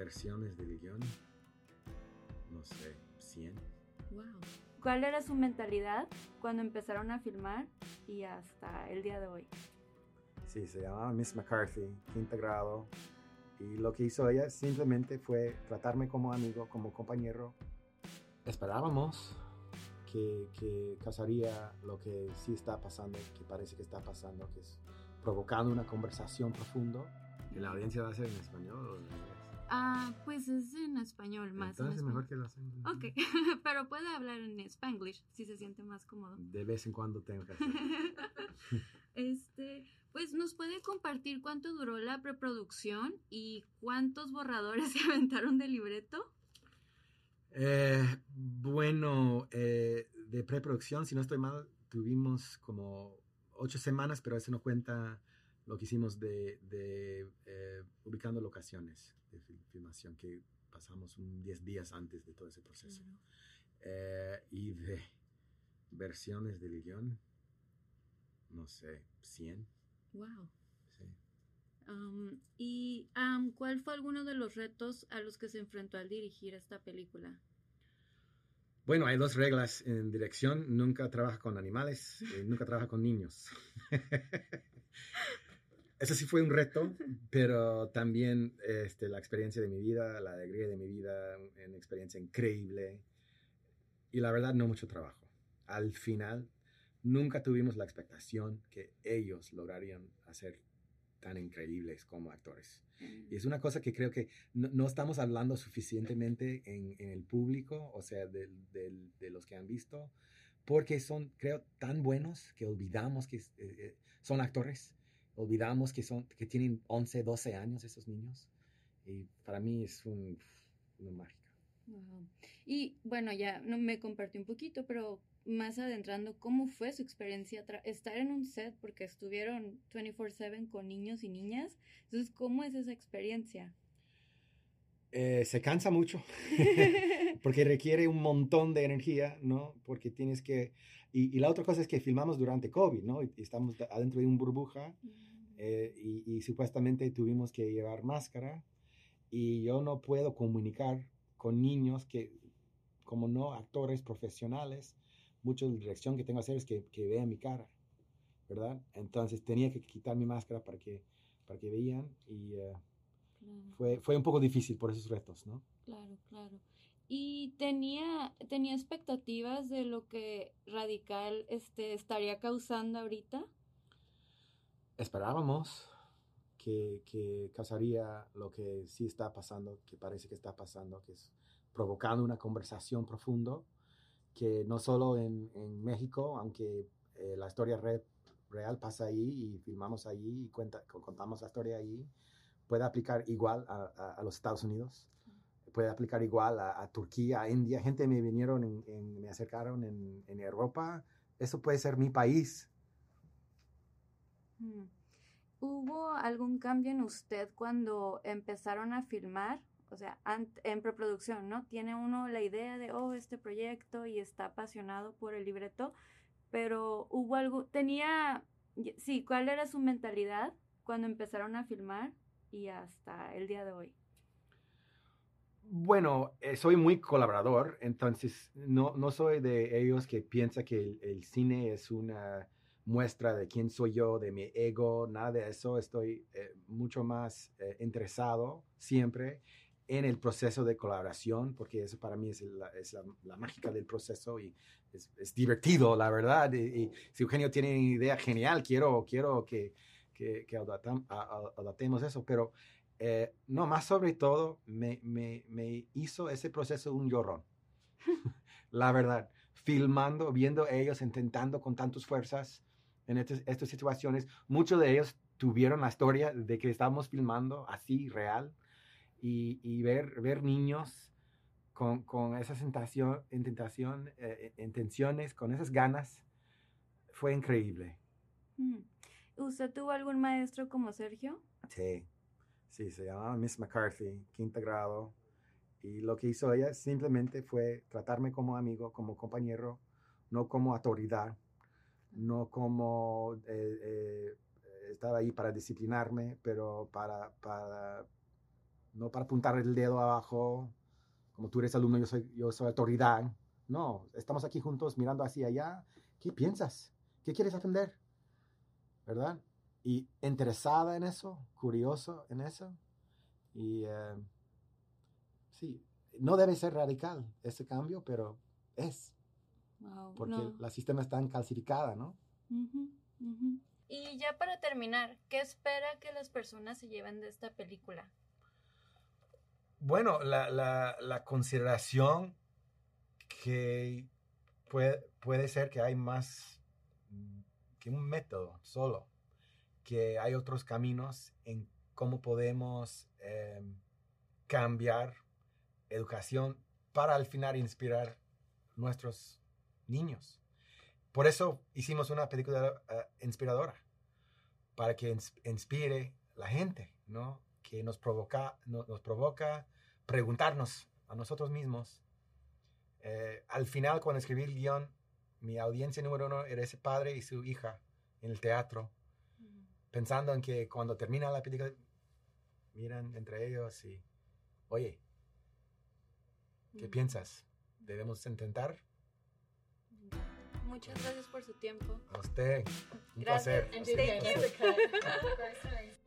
versiones del guion, no sé, 100. Wow. ¿Cuál era su mentalidad cuando empezaron a filmar y hasta el día de hoy? Sí, se llamaba Miss McCarthy, quinto grado. Y lo que hizo ella simplemente fue tratarme como amigo, como compañero. Esperábamos que, que causaría lo que sí está pasando, que parece que está pasando, que es provocando una conversación profunda. ¿Y la audiencia va a ser en español o en inglés? Ah, pues es en español más. en Entonces español. mejor que lo hacen. en- Ok, pero puede hablar en Spanglish si se siente más cómodo. De vez en cuando tengo que hacer. Este, pues nos puede compartir cuánto duró la preproducción y cuántos borradores se aventaron del libreto. Eh, bueno, eh, de preproducción, si no estoy mal, tuvimos como ocho semanas, pero eso no cuenta lo que hicimos de, de, eh, ubicando locaciones de fil- filmación, que pasamos un 10 días antes de todo ese proceso. Eh, y de versiones del guion, no sé, 100. Wow. Sí. Um, ¿Y um, cuál fue alguno de los retos a los que se enfrentó al dirigir esta película? Bueno, hay dos reglas en dirección. Nunca trabaja con animales, y nunca trabaja con niños. Eso sí fue un reto, pero también este, la experiencia de mi vida, la alegría de mi vida, una experiencia increíble. Y la verdad, no mucho trabajo. Al final, nunca tuvimos la expectación que ellos lograrían hacer tan increíbles como actores. Y es una cosa que creo que no, no estamos hablando suficientemente en, en el público, o sea, del- de los que han visto, porque son, creo, tan buenos que olvidamos que eh, eh, son actores, olvidamos que, son, que tienen 11, 12 años esos niños. Y para mí es un, una mágica. Wow. Y bueno, ya no me compartió un poquito, pero más adentrando, ¿cómo fue su experiencia estar en un set? Porque estuvieron 24/7 con niños y niñas. Entonces, ¿cómo es esa experiencia? Eh, se cansa mucho. porque requiere un montón de energía, ¿no? Porque tienes que... Y, y la otra cosa es que filmamos durante COVID, ¿no? Y, y estamos de- adentro de un burbuja eh, y, y supuestamente tuvimos que llevar máscara y yo no puedo comunicar con niños que, como no actores profesionales, mucho de la dirección que tengo que hacer es que, que vean mi cara, ¿verdad? Entonces tenía que quitar mi máscara para que, para que vean y Claro. fue, fue un poco difícil por esos retos, ¿no? Claro, claro. Y tenía, tenía expectativas de lo que Radical este, estaría causando ahorita. Esperábamos que, que causaría lo que sí está pasando, que parece que está pasando, que es provocando una conversación profunda, que no solo en, en México, aunque eh, la historia re- real pasa ahí y filmamos allí y cuenta, co- contamos la historia allí, puede aplicar igual a, a- a los Estados Unidos, puede aplicar igual a, a Turquía, a India. Gente me vinieron, en- en- me acercaron en, en Europa. Eso puede ser mi país. ¿Hubo algún cambio en usted cuando empezaron a filmar? O sea, en preproducción, ¿no? Tiene uno la idea de, oh, este proyecto y está apasionado por el libreto, pero hubo algo, tenía, sí, ¿cuál era su mentalidad cuando empezaron a filmar y hasta el día de hoy? Bueno, eh, soy muy colaborador, entonces no, no soy de ellos que piensa que el cine es una muestra de quién soy yo, de mi ego, nada de eso. Estoy eh, mucho más eh, interesado siempre en el proceso de colaboración, porque eso para mí es, la, es la, la mágica del proceso y es, es divertido, la verdad. Y, y si Eugenio tiene una idea genial, quiero, quiero que, que, que adaptemos eso, pero eh, no, más sobre todo, me, me, me hizo ese proceso un llorón. la verdad, filmando, viendo ellos intentando con tantas fuerzas en estos- estas situaciones. Muchos de ellos tuvieron la historia de que estábamos filmando así, real, y, y ver, ver niños con, con esa tentación, intentación, eh, intenciones, con esas ganas, fue increíble. Mm. ¿Usted tuvo algún maestro como Sergio? Sí, sí, se llamaba Miss McCarthy, quinto grado. Y lo que hizo ella simplemente fue tratarme como amigo, como compañero, no como autoridad, no como eh, eh, estaba ahí para disciplinarme, pero para, para no para apuntar el dedo abajo, como tú eres alumno, yo soy, yo soy autoridad. No, estamos aquí juntos mirando hacia allá. ¿Qué piensas? ¿Qué quieres aprender? ¿Verdad? Y interesada en eso, curioso en eso. Y eh, sí, no debe ser radical ese cambio, pero es. Porque la sistema está calcificada, ¿no? Y ya para terminar, ¿qué espera que las personas se lleven de esta película? Bueno, la, la, la consideración que puede, puede ser que hay más que un método solo, que hay otros caminos en cómo podemos em, cambiar educación para al final inspirar nuestros niños. Por eso hicimos una película eh, inspiradora, para que inspire la gente, ¿no? Que nos provoca, nos provoca preguntarnos a nosotros mismos. Eh, al final, cuando escribí el guion, mi audiencia número uno era ese padre y su hija en el teatro, pensando en que cuando termina la película, miran entre ellos y, oye, ¿qué piensas? ¿Debemos intentar? Muchas gracias por su tiempo. A usted. Un placer.